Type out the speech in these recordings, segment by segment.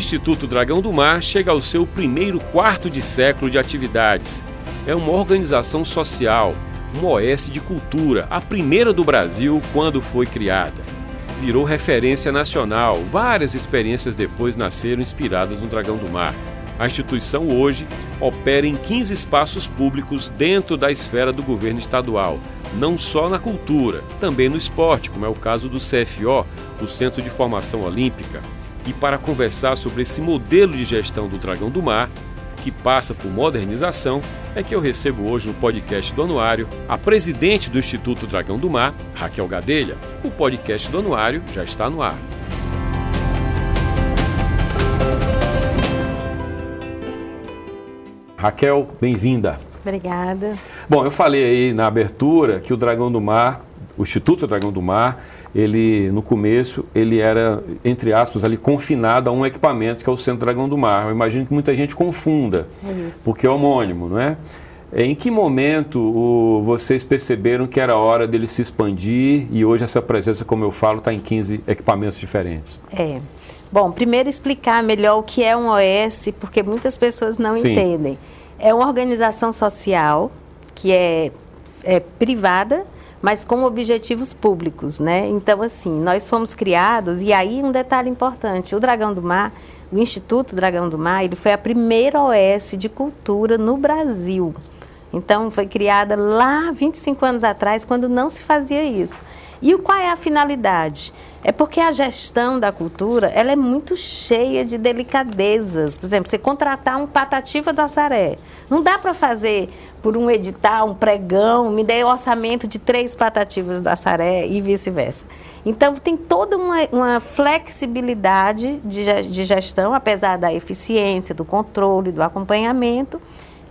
Instituto Dragão do Mar chega ao seu primeiro quarto de século de atividades. É uma organização social, uma OS de cultura, a primeira do Brasil quando foi criada. Virou referência nacional, várias experiências depois nasceram inspiradas no Dragão do Mar. A instituição hoje opera em 15 espaços públicos dentro da esfera do governo estadual, não só na cultura, também no esporte, como é o caso do CFO, o Centro de Formação Olímpica. E para conversar sobre esse modelo de gestão do Dragão do Mar, que passa por modernização, é que eu recebo hoje no podcast do Anuário a presidente do Instituto Dragão do Mar, Raquel Gadelha. O podcast do Anuário já está no ar. Raquel, bem-vinda. Obrigada. Bom, eu falei aí na abertura que o Dragão do Mar, o Instituto Dragão do Mar, ele no começo ele era entre aspas ali confinado a um equipamento que é o Centro Dragão do Mar. Eu imagino que muita gente confunda, É porque é homônimo, não é? Em que momento o, vocês perceberam que era hora dele se expandir e hoje essa presença, como eu falo, está em 15 equipamentos diferentes? É. Bom, primeiro explicar melhor o que é um OS, porque muitas pessoas não Sim. entendem. É uma organização social que é, é privada, mas com objetivos públicos, né? Então, assim, nós fomos criados, e aí um detalhe importante, o Dragão do Mar, o Instituto Dragão do Mar, ele foi a primeira OS de cultura no Brasil. Então, foi criada lá 25 anos atrás, quando não se fazia isso. E qual é a finalidade? É porque a gestão da cultura ela é muito cheia de delicadezas. Por exemplo, você contratar um patativa do Assaré. Não dá para fazer por um edital, um pregão, me dê orçamento de três patativas do Assaré e vice-versa. Então, tem toda uma, uma flexibilidade de, de gestão, apesar da eficiência, do controle, do acompanhamento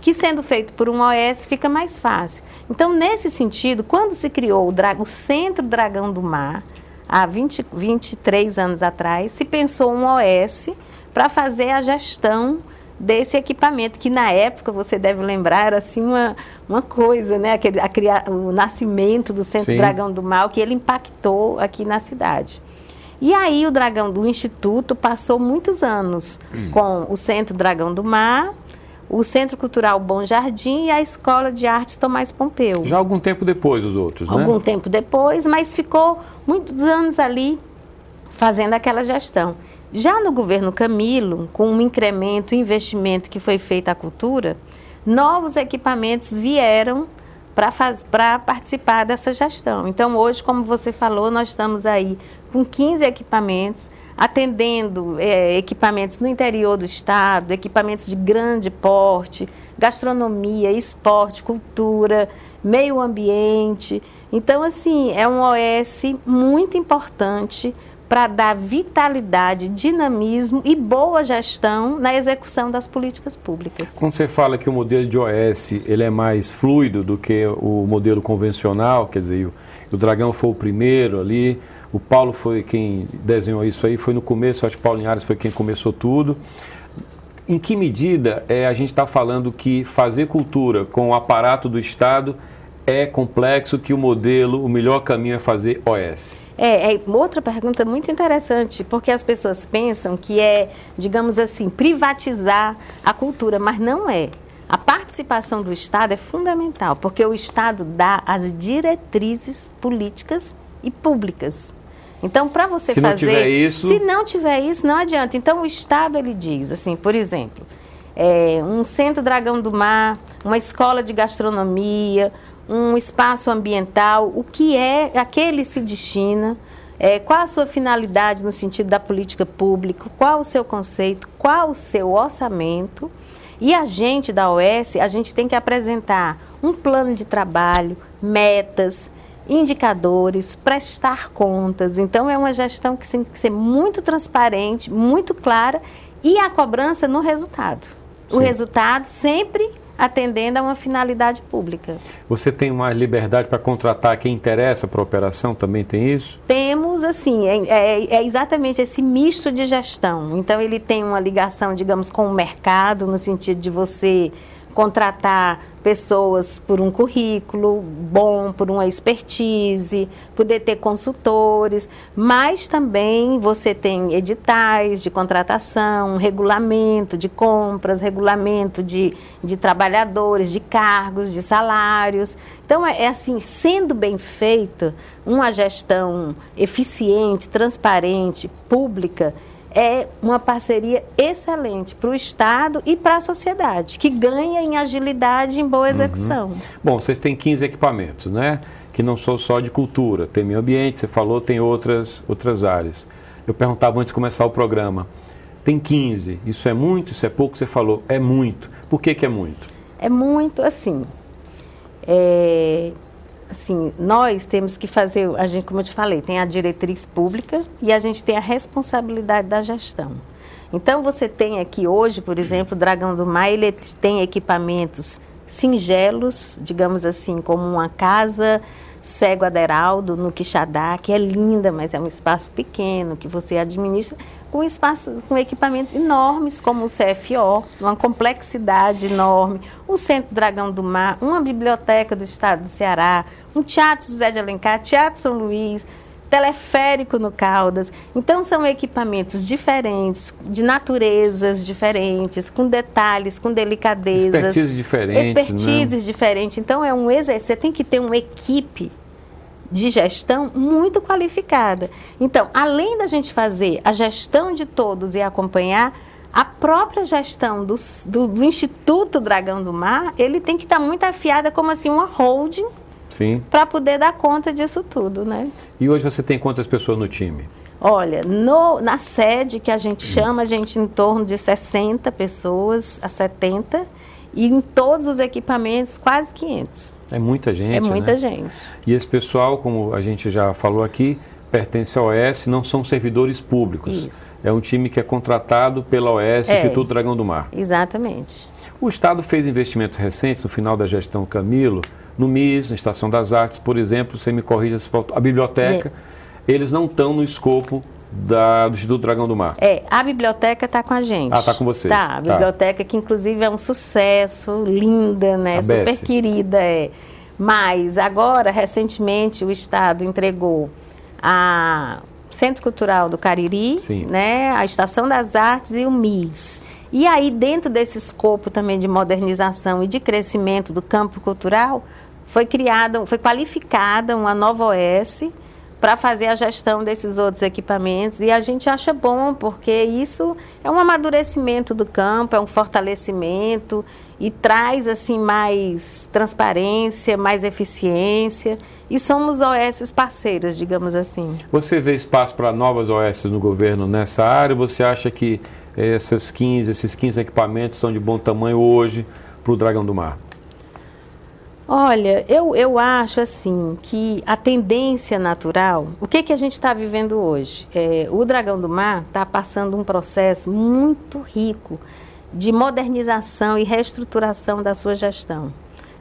que sendo feito por um OS fica mais fácil. Então, nesse sentido, quando se criou o, dra- o Centro Dragão do Mar, há 20, 23 anos atrás, se pensou um OS para fazer a gestão desse equipamento, que na época, você deve lembrar, era assim uma, uma coisa, né? Aquele, a o nascimento do Centro Sim. Dragão do Mar, que ele impactou aqui na cidade. E aí o Dragão do Instituto passou muitos anos com o Centro Dragão do Mar, o Centro Cultural Bom Jardim e a Escola de Artes Tomás Pompeu. Já algum tempo depois os outros, né? Algum tempo depois, mas ficou muitos anos ali fazendo aquela gestão. Já no governo Camilo, com um incremento, investimento que foi feito à cultura, novos equipamentos vieram para participar dessa gestão. Então, hoje, como você falou, nós estamos aí com 15 equipamentos, atendendo eh, equipamentos no interior do estado, equipamentos de grande porte, gastronomia, esporte, cultura, meio ambiente. Então, assim, é um OS muito importante para dar vitalidade, dinamismo e boa gestão na execução das políticas públicas. Quando você fala que o modelo de OS ele é mais fluido do que o modelo convencional, quer dizer, o, Dragão foi o primeiro ali, o Paulo foi quem desenhou isso aí, foi no começo, acho que Paulo Linhares foi quem começou tudo. Em que medida é, a gente está falando que fazer cultura com o aparato do Estado é complexo, que o modelo, o melhor caminho é fazer OS? É, é outra pergunta muito interessante, porque as pessoas pensam que é, digamos assim, privatizar a cultura, mas não é. A participação do Estado é fundamental, porque o Estado dá as diretrizes políticas e públicas. Então, para você Se não fazer, tiver isso- se não tiver isso, não adianta. Então, o Estado ele diz, assim, por exemplo, é, um centro Dragão do Mar, uma escola de gastronomia, um espaço ambiental, o que é, a que ele se destina, é, qual a sua finalidade no sentido da política pública, qual o seu conceito, qual o seu orçamento. E a gente da OS, a gente tem que apresentar um plano de trabalho, metas, indicadores, prestar contas. Então, é uma gestão que tem que ser muito transparente, muito clara e a cobrança no resultado. O Sim. resultado sempre atendendo a uma finalidade pública. Você tem uma liberdade para contratar quem interessa para a operação? Também tem isso? Temos, assim, é, é, é, exatamente esse misto de gestão. Então, ele tem uma ligação, digamos, com o mercado, no sentido de você contratar pessoas por um currículo bom, por uma expertise, poder ter consultores, mas também você tem editais de contratação, regulamento de compras, regulamento de, de trabalhadores, de cargos, de salários. Então, é, é assim, sendo bem feita, uma gestão eficiente, transparente, pública, é uma parceria excelente para o Estado e para a sociedade, que ganha em agilidade e em boa execução. Uhum. Bom, vocês têm 15 equipamentos, né? Que não são só de cultura, tem meio ambiente, você falou, tem outras, outras áreas. Eu perguntava antes de começar o programa, tem 15, isso é muito, isso é pouco? Você falou, é muito. Por que, que é muito? É muito, assim, é, assim, nós temos que fazer, a gente, como eu te falei, tem a diretriz pública e a gente tem a responsabilidade da gestão. Então você tem aqui hoje, por exemplo, o Dragão do Mar, ele tem equipamentos singelos, digamos assim, como uma casa Cego Aderaldo, no Quixadá, que é linda, mas é um espaço pequeno que você administra, com espaços, com equipamentos enormes como o CFO, uma complexidade enorme, o Centro Dragão do Mar, uma biblioteca do Estado do Ceará, um Teatro José de Alencar, Teatro São Luís, teleférico no Caldas. Então são equipamentos diferentes, de naturezas diferentes, com detalhes, com delicadezas. Expertise diferentes. Expertises né? diferentes. Então é um exercício. Você tem que ter uma equipe de gestão muito qualificada. Então, além da gente fazer a gestão de todos e acompanhar, a própria gestão do, do, do Instituto Dragão do Mar, ele tem que estar muito afiada como assim uma holding para poder dar conta disso tudo, né? E hoje você tem quantas pessoas no time? Olha, no, na sede que a gente chama, a gente em torno de 60 pessoas a 70 e em todos os equipamentos quase 500. É muita gente, É muita né? gente. E esse pessoal, como a gente já falou aqui, pertence à OS, não são servidores públicos. Isso. É um time que é contratado pela OS, é, Instituto Dragão do Mar. Exatamente. O Estado fez investimentos recentes, no final da gestão Camilo, no MIS, na Estação das Artes, por exemplo, você me corrija se faltou, a biblioteca, é. eles não estão no escopo da, do Instituto Dragão do Mar. É, a biblioteca está com a gente. Ah, está com vocês. Tá, a tá. biblioteca que inclusive é um sucesso, linda, né? A Super querida, é. Mas agora, recentemente, o Estado entregou a Centro Cultural do Cariri, Sim. né, a Estação das Artes e o MIS. E aí, dentro desse escopo também de modernização e de crescimento do campo cultural, foi criada, foi qualificada uma nova OS para fazer a gestão desses outros equipamentos e a gente acha bom porque isso é um amadurecimento do campo, é um fortalecimento e traz assim mais transparência, mais eficiência e somos OS parceiras, digamos assim. Você vê espaço para novas OS no governo nessa área? Você acha que essas 15, esses 15 equipamentos são de bom tamanho hoje para o Dragão do Mar? Olha, eu, eu acho assim que a tendência natural, o que, que a gente está vivendo hoje? É, o Dragão do Mar está passando um processo muito rico de modernização e reestruturação da sua gestão.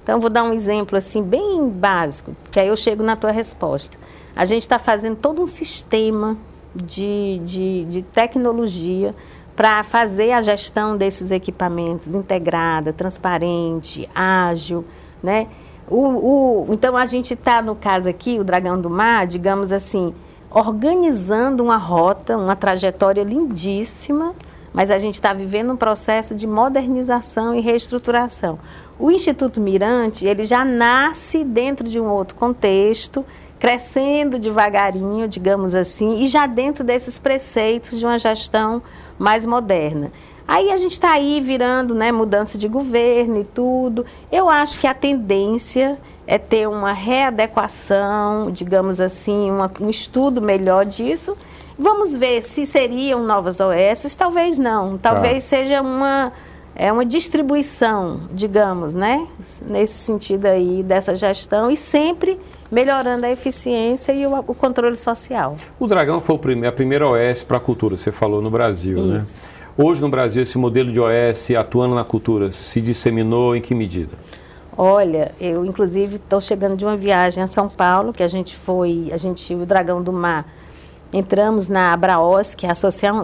Então, vou dar um exemplo assim bem básico, que aí eu chego na tua resposta. A gente está fazendo todo um sistema de, de, de tecnologia para fazer a gestão desses equipamentos integrada, transparente, ágil, né? O, o, então a gente está, no caso aqui, o Dragão do Mar, digamos assim, organizando uma rota, uma trajetória lindíssima, mas a gente está vivendo um processo de modernização e reestruturação. O Instituto Mirante, ele já nasce dentro de um outro contexto, crescendo devagarinho, digamos assim, e já dentro desses preceitos de uma gestão mais moderna. Aí a gente está aí virando, né, mudança de governo e tudo. Eu acho que a tendência é ter uma readequação, digamos assim, uma, um estudo melhor disso. Vamos ver se seriam novas OS, talvez não. Talvez tá. seja uma, é uma distribuição, digamos, né? Nesse sentido aí dessa gestão e sempre melhorando a eficiência e o, o controle social. O Dragão foi a primeira OS para a cultura, você falou no Brasil, né? Isso. né? Hoje no Brasil esse modelo de OS atuando na cultura se disseminou em que medida? Olha, eu inclusive estou chegando de uma viagem a São Paulo, que a gente foi, a gente, o Dragão do Mar, entramos na Abraos, que é a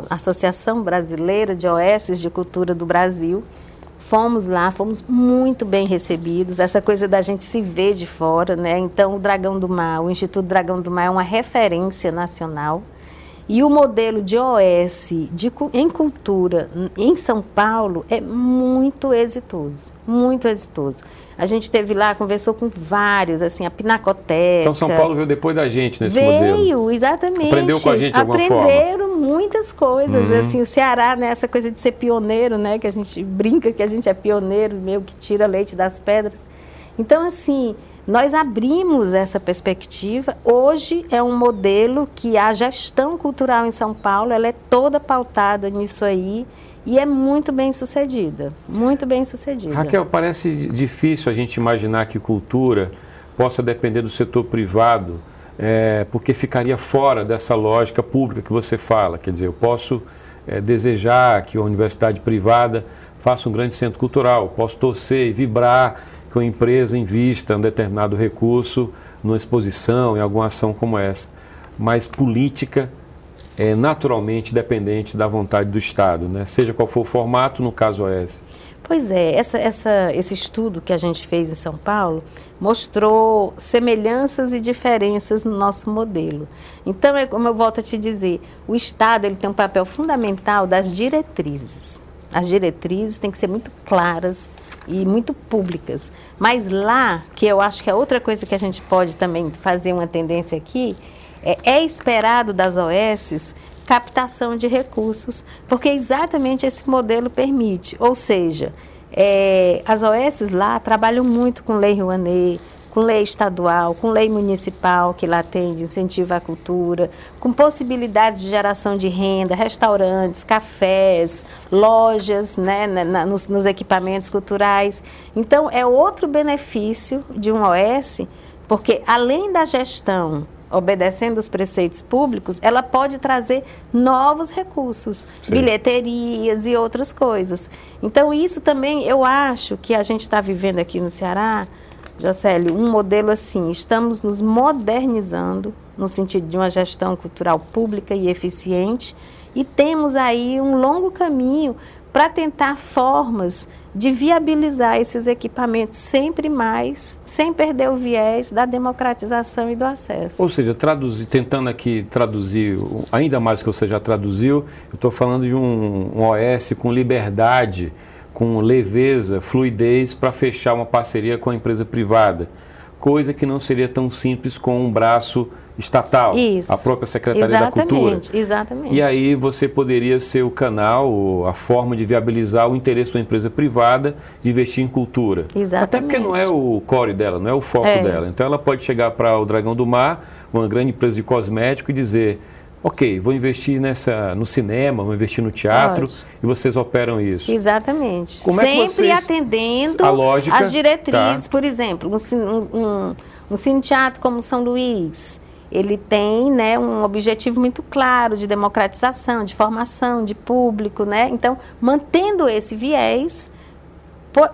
Associação, Brasileira de OS de Cultura do Brasil. Fomos lá, fomos muito bem recebidos. Essa coisa da gente se ver de fora, né? Então, o Dragão do Mar, o Instituto Dragão do Mar é uma referência nacional. E o modelo de OS de, em cultura em São Paulo é muito exitoso, muito exitoso. A gente teve lá, conversou com vários, assim, a Pinacoteca. Então São Paulo veio depois da gente nesse veio, modelo. Veio, exatamente. Aprendeu com a gente de alguma Aprenderam forma. muitas coisas, uhum. assim, o Ceará, né, essa coisa de ser pioneiro, né, que a gente brinca que a gente é pioneiro, meio que tira leite das pedras. Então, assim, nós abrimos essa perspectiva. Hoje é um modelo que a gestão cultural em São Paulo, ela é toda pautada nisso aí e é muito bem sucedida, muito bem sucedida. Raquel, parece difícil a gente imaginar que cultura possa depender do setor privado, é, porque ficaria fora dessa lógica pública que você fala. Quer dizer, eu posso é, desejar que a universidade privada faça um grande centro cultural, posso torcer e vibrar que uma empresa invista um determinado recurso numa exposição, em alguma ação como essa. Mas política é naturalmente dependente da vontade do Estado, né? seja qual for o formato, no caso OS. Pois é, essa, essa, esse estudo que a gente fez em São Paulo mostrou semelhanças e diferenças no nosso modelo. Então, é como eu volto a te dizer, o Estado ele tem um papel fundamental das diretrizes. As diretrizes têm que ser muito claras e muito públicas. Mas lá, que eu acho que é outra coisa que a gente pode também fazer uma tendência aqui, é, é esperado das OS captação de recursos, porque exatamente esse modelo permite. Ou seja, é, as OS lá trabalham muito com lei Rouanet, com lei estadual, com lei municipal, que lá tem de incentivo à cultura, com possibilidades de geração de renda, restaurantes, cafés, lojas né, na, nos, nos equipamentos culturais. Então, é outro benefício de um OS, porque além da gestão obedecendo os preceitos públicos, ela pode trazer novos recursos, Sim. bilheterias e outras coisas. Então, isso também eu acho que a gente está vivendo aqui no Ceará, Jocélio, um modelo assim, estamos nos modernizando no sentido de uma gestão cultural pública e eficiente, e temos aí um longo caminho para tentar formas de viabilizar esses equipamentos sempre mais, sem perder o viés da democratização e do acesso. Ou seja, traduzir, tentando aqui traduzir ainda mais que você já traduziu, eu estou falando de um, um OS com liberdade, com leveza, fluidez para fechar uma parceria com a empresa privada coisa que não seria tão simples com um braço estatal, Isso. a própria Secretaria exatamente, da Cultura. Exatamente. E aí você poderia ser o canal, a forma de viabilizar o interesse da empresa privada de investir em cultura. Exatamente. Até porque não é o core dela, não é o foco é. dela. Então ela pode chegar para o Dragão do Mar, uma grande empresa de cosmético, e dizer ok, vou investir nessa, no cinema, vou investir no teatro Pode. e vocês operam isso. Exatamente. Como é Sempre é vocês, atendendo a lógica, as diretrizes. Tá. Por exemplo, um, um, um cine teatro como São Luís, ele tem né, um objetivo muito claro de democratização, de formação de público, né? Então, mantendo esse viés,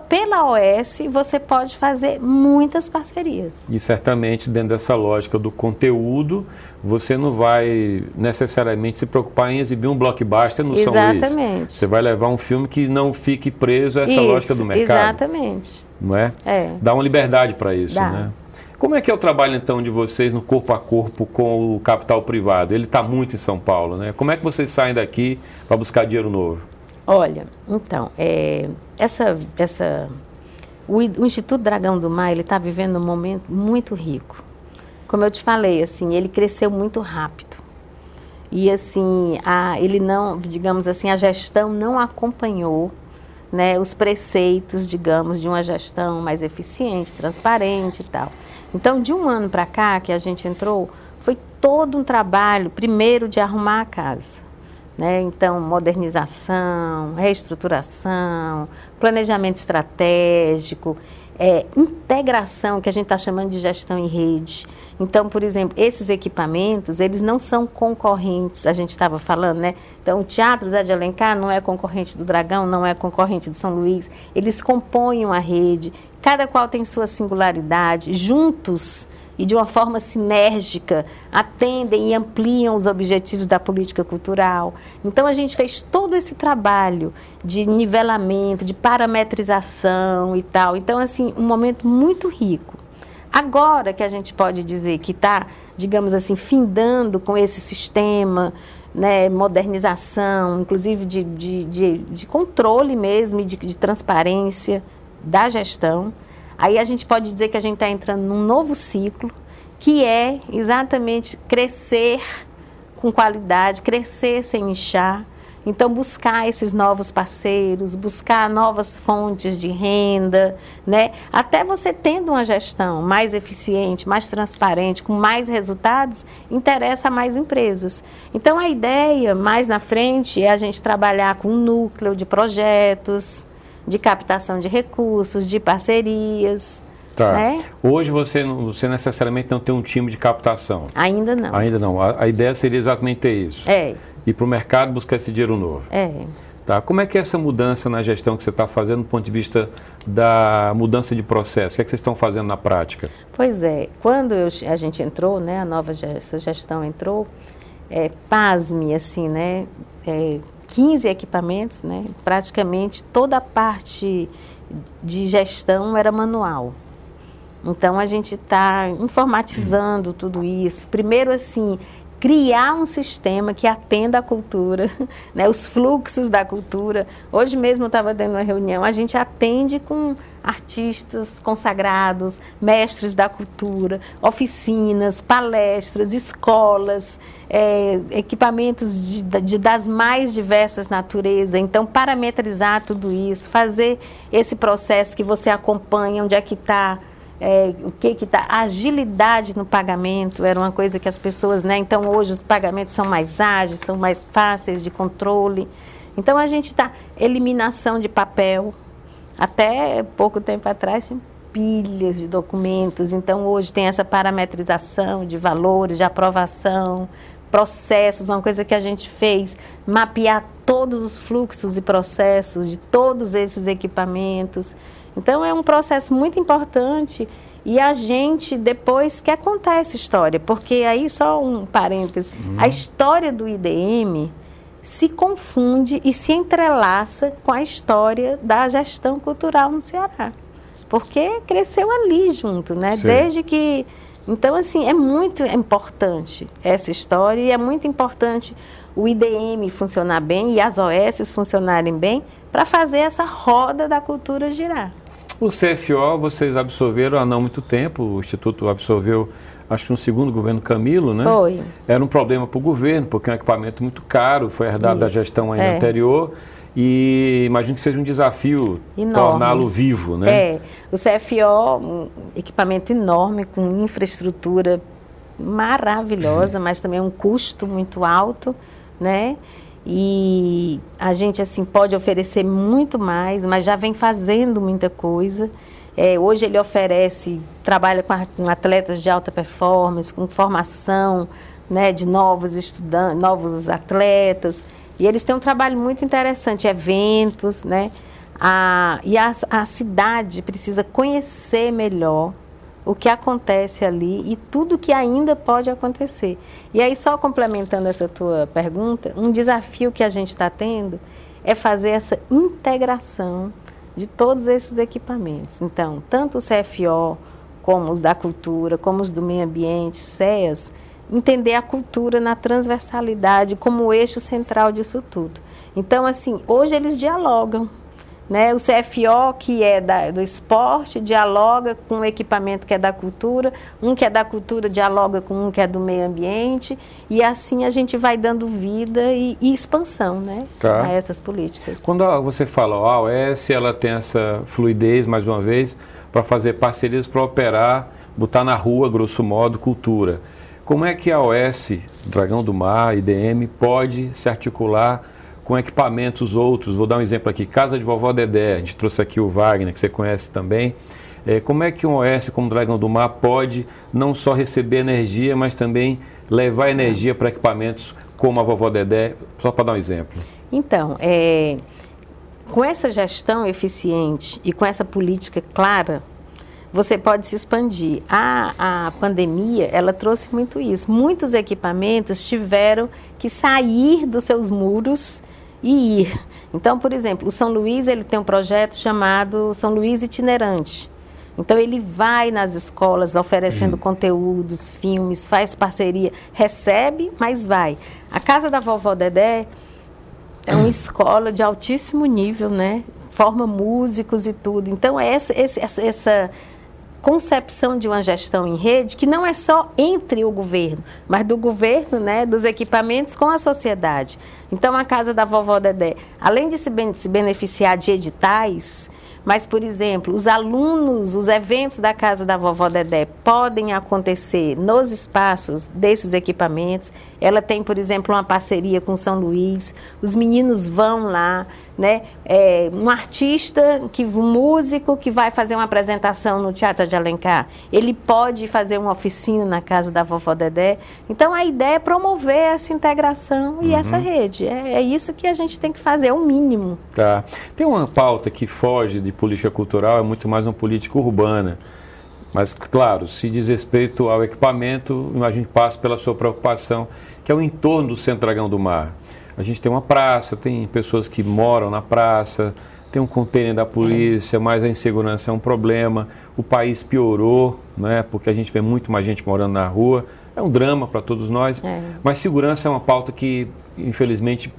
pela OS você pode fazer muitas parcerias. E certamente dentro dessa lógica do conteúdo, você não vai necessariamente se preocupar em exibir um blockbuster no exatamente. São Luís. Você vai levar um filme que não fique preso a essa isso, lógica do mercado. Exatamente. Não é? é. Dá uma liberdade para isso, Dá. né? Como é que é o trabalho então de vocês no corpo a corpo com o capital privado? Ele está muito em São Paulo, né? Como é que vocês saem daqui para buscar dinheiro novo? Olha, então, é, essa, essa, o, o, Instituto Dragão do Mar ele está vivendo um momento muito rico. Como eu te falei, assim, ele cresceu muito rápido e assim, a, ele não, digamos assim, a gestão não acompanhou, né, os preceitos, digamos, de uma gestão mais eficiente, transparente e tal. Então, de um ano para cá que a gente entrou, foi todo um trabalho, primeiro de arrumar a casa Né? Então, modernização, reestruturação, planejamento estratégico, é, integração, que a gente está chamando de gestão em rede. Então, por exemplo, esses equipamentos, eles não são concorrentes, a gente estava falando, né? Então, o Teatro Zé de Alencar não é concorrente do Dragão, não é concorrente de São Luís, eles compõem uma rede, cada qual tem sua singularidade, juntos e de uma forma sinérgica atendem e ampliam os objetivos da política cultural. Então a gente fez todo esse trabalho de nivelamento, de parametrização e tal. Então assim, um momento muito rico. Agora que a gente pode dizer que está, digamos assim, findando com esse sistema, né, modernização, inclusive de, de, de, de controle mesmo e de, de transparência da gestão, Aí a gente pode dizer que a gente está entrando num novo ciclo, que é exatamente crescer com qualidade, crescer sem inchar. Então, buscar esses novos parceiros, buscar novas fontes de renda, né? Até você tendo uma gestão mais eficiente, mais transparente, com mais resultados, interessa a mais empresas. Então, a ideia mais na frente é a gente trabalhar com um núcleo de projetos, de captação de recursos, de parcerias. Tá. Né? Hoje você, você necessariamente não tem um time de captação. Ainda não. Ainda não. A, a ideia seria exatamente ter isso. É. Ir para o mercado buscar esse dinheiro novo. É. Tá. Como é que é essa mudança na gestão que você está fazendo do ponto de vista da mudança de processo? O que, é que vocês estão fazendo na prática? Pois é, quando eu, a gente entrou, né, a nova gestão entrou, é, pasme, assim, né, é, 15 equipamentos, né? praticamente toda a parte de gestão era manual. Então a gente está informatizando tudo isso. Primeiro assim, criar um sistema que atenda à cultura, né, os fluxos da cultura. Hoje mesmo eu estava tendo uma reunião, a gente atende com artistas consagrados, mestres da cultura, oficinas, palestras, escolas, é, equipamentos de, de, das mais diversas naturezas. Então, parametrizar tudo isso, fazer esse processo que você acompanha, onde é que está é, o que que tá agilidade no pagamento era uma coisa que as pessoas né então hoje os pagamentos são mais ágeis são mais fáceis de controle. Então a gente está eliminação de papel. Até pouco tempo atrás tinha pilhas de documentos. Então hoje tem essa parametrização de valores de aprovação processos uma coisa que a gente fez mapear todos os fluxos e processos de todos esses equipamentos então é um processo muito importante e a gente depois quer contar essa história, porque aí só um parêntese, uhum. a história do IDM se confunde e se entrelaça com a história da gestão cultural no Ceará. Porque cresceu ali junto, né? Sim. Desde que então, assim, é muito importante essa história e é muito importante o IDM funcionar bem e as OS funcionarem bem para fazer essa roda da cultura girar. O CFO vocês absorveram há não muito tempo, o Instituto absorveu, acho que no segundo governo Camilo, né? Foi. Era um problema para o governo, porque é um equipamento muito caro, foi herdado Isso. da gestão ainda é. anterior. E imagino que seja um desafio torná-lo vivo, né? É, o CFO, um equipamento enorme, com infraestrutura maravilhosa, mas também um custo muito alto, né? E a gente assim pode oferecer muito mais, mas já vem fazendo muita coisa. É, hoje ele oferece, trabalha com, com, atletas de alta performance, com formação né, de novos estudantes, novos atletas. E eles têm um trabalho muito interessante, eventos, né? A, e a, a cidade precisa conhecer melhor o que acontece ali e tudo que ainda pode acontecer. E aí, só complementando essa tua pergunta, um desafio que a gente está tendo é fazer essa integração de todos esses equipamentos. Então, tanto o CFO, como os da cultura, como os do meio ambiente, CEAS, entender a cultura na transversalidade como eixo central disso tudo. Então, assim, hoje eles dialogam né? O CFO, que é da, do esporte, dialoga com o equipamento que é da cultura, um que é da cultura dialoga com um que é do meio ambiente, e assim a gente vai dando vida e, e expansão né? Tá. a essas políticas. Quando você fala, a OS ela tem essa fluidez, mais uma vez, para fazer parcerias para operar, botar na rua, grosso modo, cultura. Como é que a OS, Dragão do Mar, IDM, pode se articular com equipamentos outros? Vou dar um exemplo aqui, Casa de Vovó Dedé, a gente trouxe aqui o Wagner, que você conhece também. É, como é que um OS como Dragão do Mar pode não só receber energia, mas também levar energia para equipamentos como a Vovó Dedé, só para dar um exemplo? Então, é, com essa gestão eficiente e com essa política clara, você pode se expandir. A, a pandemia, ela trouxe muito isso. Muitos equipamentos tiveram que sair dos seus muros e ir. Então, por exemplo, o São Luís ele tem um projeto chamado São Luís Itinerante. Então ele vai nas escolas oferecendo uhum. conteúdos, filmes, faz parceria, recebe, mas vai. A casa da vovó Dedé é uma uhum. escola de altíssimo nível, né? Forma músicos e tudo. Então essa, essa, essa concepção de uma gestão em rede que não é só entre o governo, mas do governo, né, dos equipamentos com a sociedade. Então a casa da vovó Dedé, além de se beneficiar de editais, mas, por exemplo, os alunos, os eventos da Casa da Vovó Dedé podem acontecer nos espaços desses equipamentos. Ela tem, por exemplo, uma parceria com São Luís. Os meninos vão lá, né? É, um artista, que, um músico que vai fazer uma apresentação no Teatro de Alencar, ele pode fazer uma oficina na Casa da Vovó Dedé. Então, a ideia é promover essa integração e uhum. essa rede. É, é isso que a gente tem que fazer, é o mínimo. Tá. Tem uma pauta que foge de política cultural, é muito mais uma política urbana. Mas, claro, se diz respeito ao equipamento, imagine que passa pela sua preocupação, que é o entorno do Centro Dragão do Mar. A gente tem uma praça, tem pessoas que moram na praça, tem um container da polícia, mas a insegurança é um problema. O país piorou, né, porque a gente vê muito mais gente morando na rua. É um drama para todos nós, é. mas segurança é uma pauta que, infelizmente,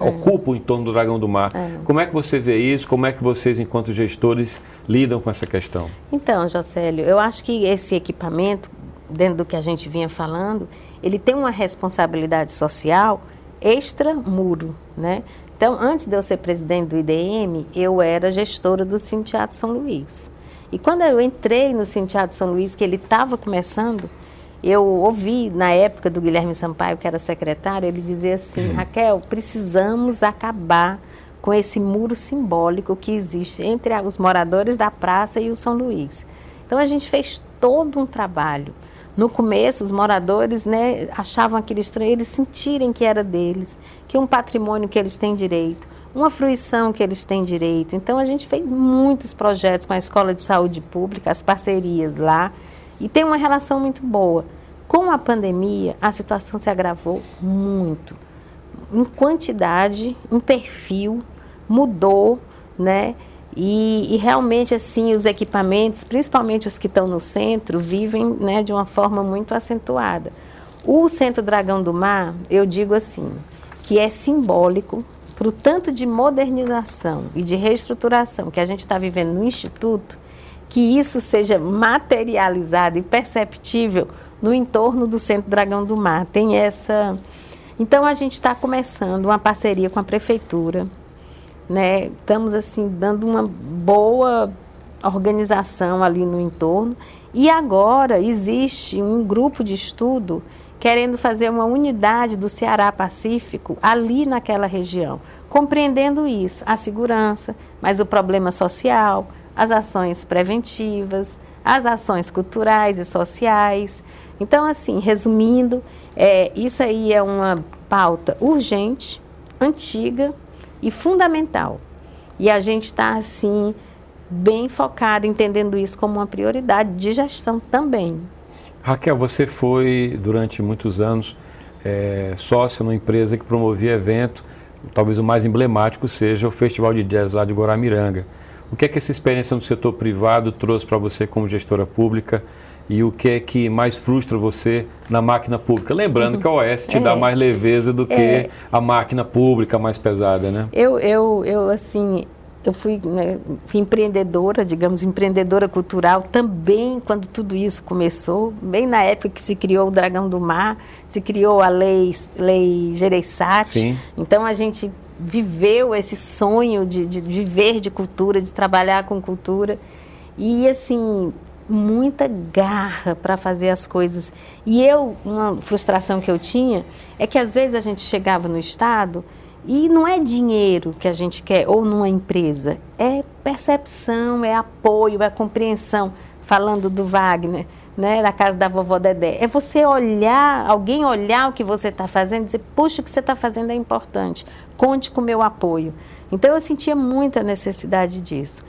é. ocupa o entorno do Dragão do Mar. É. Como é que você vê isso? Como é que vocês, enquanto gestores, lidam com essa questão? Então, Jocélio, eu acho que esse equipamento, dentro do que a gente vinha falando, ele tem uma responsabilidade social extra-muro, né? Então, antes de eu ser presidente do IDM, eu era gestora do Cinteado São Luís. E quando eu entrei no Cinteado São Luís, que ele estava começando, eu ouvi na época do Guilherme Sampaio, que era secretário, ele dizia assim: uhum. Raquel, precisamos acabar com esse muro simbólico que existe entre os moradores da praça e o São Luís. Então a gente fez todo um trabalho. No começo, os moradores né, achavam aquilo estranho, eles sentirem que era deles, que um patrimônio que eles têm direito, uma fruição que eles têm direito. Então a gente fez muitos projetos com a Escola de Saúde Pública, as parcerias lá. E tem uma relação muito boa. Com a pandemia, a situação se agravou muito. Em quantidade, em perfil, mudou, né? E, e, realmente, assim, os equipamentos, principalmente os que estão no centro, vivem né, de uma forma muito acentuada. O Centro Dragão do Mar, eu digo assim, que é simbólico para o tanto de modernização e de reestruturação que a gente está vivendo no Instituto, que isso seja materializado e perceptível no entorno do Centro Dragão do Mar. Tem essa. Então a gente está começando uma parceria com a prefeitura, né? Estamos assim dando uma boa organização ali no entorno e agora existe um grupo de estudo querendo fazer uma unidade do Ceará Pacífico ali naquela região, compreendendo isso, a segurança, mas o problema social, as ações preventivas, as ações culturais e sociais. Então, assim, resumindo, é, isso aí é uma pauta urgente, antiga e fundamental. E a gente está, assim, bem focado, entendendo isso como uma prioridade de gestão também. Raquel, você foi, durante muitos anos, é, sócia numa empresa que promovia evento, talvez o mais emblemático seja o Festival de Jazz lá de Guaramiranga. O que é que essa experiência no setor privado trouxe para você como gestora pública e o que é que mais frustra você na máquina pública? Lembrando que a OS te é. dá mais leveza do que é. a máquina pública mais pesada, né? Eu, eu, eu assim, eu fui, né, fui, empreendedora, digamos, empreendedora cultural também quando tudo isso começou, bem na época que se criou o Dragão do Mar, se criou a lei, lei Gereissati. Então a gente viveu esse sonho de, de viver de cultura, de trabalhar com cultura. E assim, muita garra para fazer as coisas. E eu, uma frustração que eu tinha é que às vezes a gente chegava no Estado e não é dinheiro que a gente quer, ou numa empresa, é percepção, é apoio, é compreensão. Falando do Wagner, né, na casa da vovó Dedé. É você olhar, alguém olhar o que você está fazendo dizer, puxa, o que você está fazendo é importante, conte com o meu apoio. Então eu sentia muita necessidade disso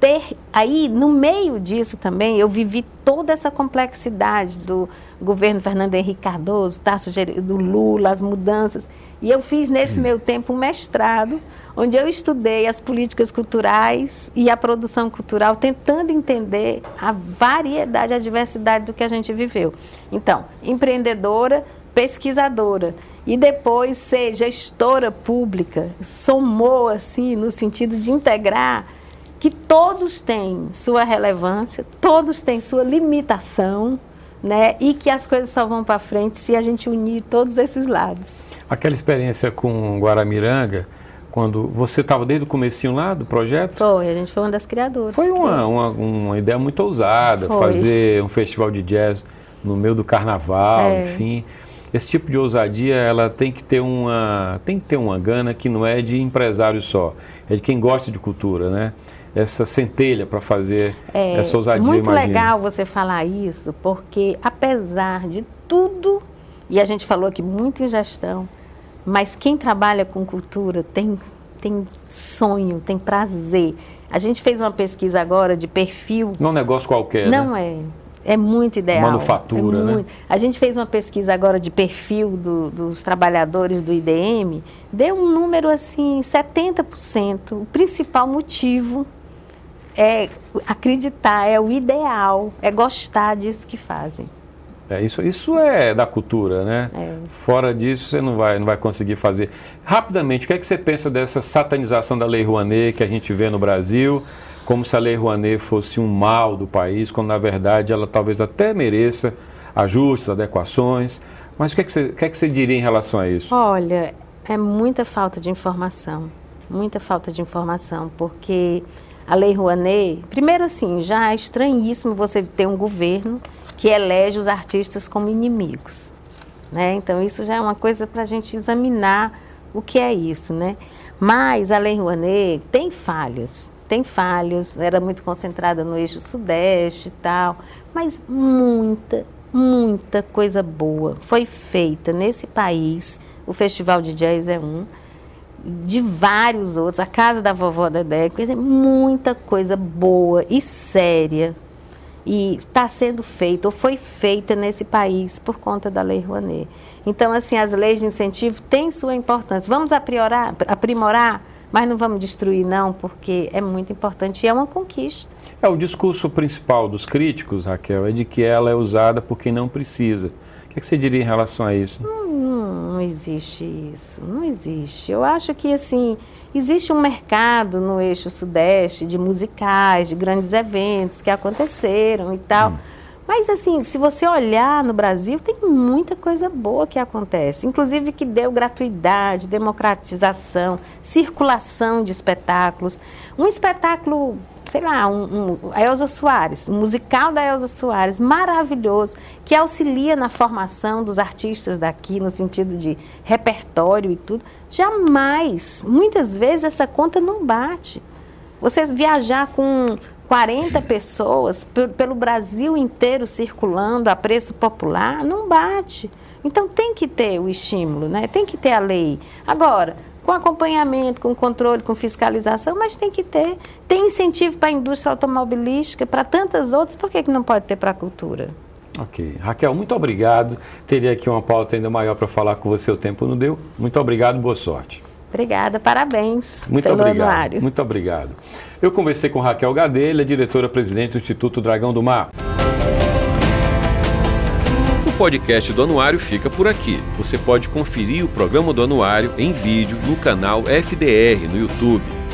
ter aí no meio disso também eu vivi toda essa complexidade do governo Fernando Henrique Cardoso, Tasso do Lula, as mudanças e eu fiz nesse hum. meu tempo um mestrado onde eu estudei as políticas culturais e a produção cultural tentando entender a variedade, a diversidade do que a gente viveu. Então, empreendedora, pesquisadora e depois ser gestora pública, somou assim no sentido de integrar que todos têm sua relevância, todos têm sua limitação, né? E que as coisas só vão para frente se a gente unir todos esses lados. Aquela experiência com Guaramiranga, quando você estava desde o comecinho lá do projeto? Foi, a gente foi uma das criadoras. Foi uma, uma, uma ideia muito ousada, foi. fazer um festival de jazz no meio do carnaval, é. enfim. Esse tipo de ousadia, ela tem que ter uma, tem que ter uma gana que não é de empresário só, é de quem gosta de cultura, né? essa centelha para fazer é, essa ousadia. Muito imagina. legal você falar isso, porque apesar de tudo, e a gente falou aqui muito em gestão, mas quem trabalha com cultura tem, tem sonho, tem prazer. A gente fez uma pesquisa agora de perfil. Não é um negócio qualquer. Não né? é. É muito ideal. Manufatura, é muito. né? A gente fez uma pesquisa agora de perfil do, dos trabalhadores do IDM, deu um número assim, 70%. O principal motivo é acreditar, é o ideal, é gostar disso que fazem. É, isso, isso é da cultura, né? É. Fora disso, você não vai, não vai conseguir fazer. Rapidamente, o que é que você pensa dessa satanização da Lei Rouanet que a gente vê no Brasil, como se a Lei Rouanet fosse um mal do país, quando na verdade ela talvez até mereça ajustes, adequações. Mas o que é que você, o que é que você diria em relação a isso? Olha, é muita falta de informação, muita falta de informação, porque a Lei Rouanet, primeiro assim, já é estranhíssimo você ter um governo que elege os artistas como inimigos. Né? Então, isso já é uma coisa para a gente examinar o que é isso. Né? Mas a Lei Rouanet tem falhas, tem falhas, era muito concentrada no eixo sudeste e tal, mas muita, muita coisa boa foi feita nesse país. O Festival de Jazz é um de vários outros, a casa da vovó Dedé, quer muita coisa boa e séria e está sendo feita ou foi feita nesse país por conta da Lei Rouanet. Então, assim, as leis de incentivo têm sua importância. Vamos aprimorar, mas não vamos destruir, não, porque é muito importante e é uma conquista. É, o discurso principal dos críticos, Raquel, é de que ela é usada por quem não precisa. O que, é que você diria em relação a isso? Hum, não existe isso, não existe. Eu acho que assim existe um mercado no eixo sudeste de musicais, de grandes eventos que aconteceram e tal. Hum. Mas assim, se você olhar no Brasil, tem muita coisa boa que acontece, inclusive que deu gratuidade, democratização, circulação de espetáculos. Um espetáculo sei lá, um, um, a Elza Soares, um musical da Elza Soares, maravilhoso, que auxilia na formação dos artistas daqui, no sentido de repertório e tudo. Jamais, muitas vezes essa conta não bate. Vocês viajar com 40 pessoas pelo Brasil inteiro circulando a preço popular, não bate. Então tem que ter o estímulo, né? tem que ter a lei. Agora, com acompanhamento, com controle, com fiscalização, mas tem que ter. Tem incentivo para a indústria automobilística, para tantas outras, por que, que não pode ter para a cultura? Ok. Raquel, muito obrigado. Teria aqui uma pauta ainda maior para falar com você, o tempo não deu. Muito obrigado, boa sorte. Obrigada, parabéns muito pelo obrigado, anuário. Muito obrigado. Eu conversei com Raquel Gadelha, diretora-presidente do Instituto Dragão do Mar podcast do Anuário fica por aqui. Você pode conferir o programa do Anuário em vídeo no canal FDR no YouTube.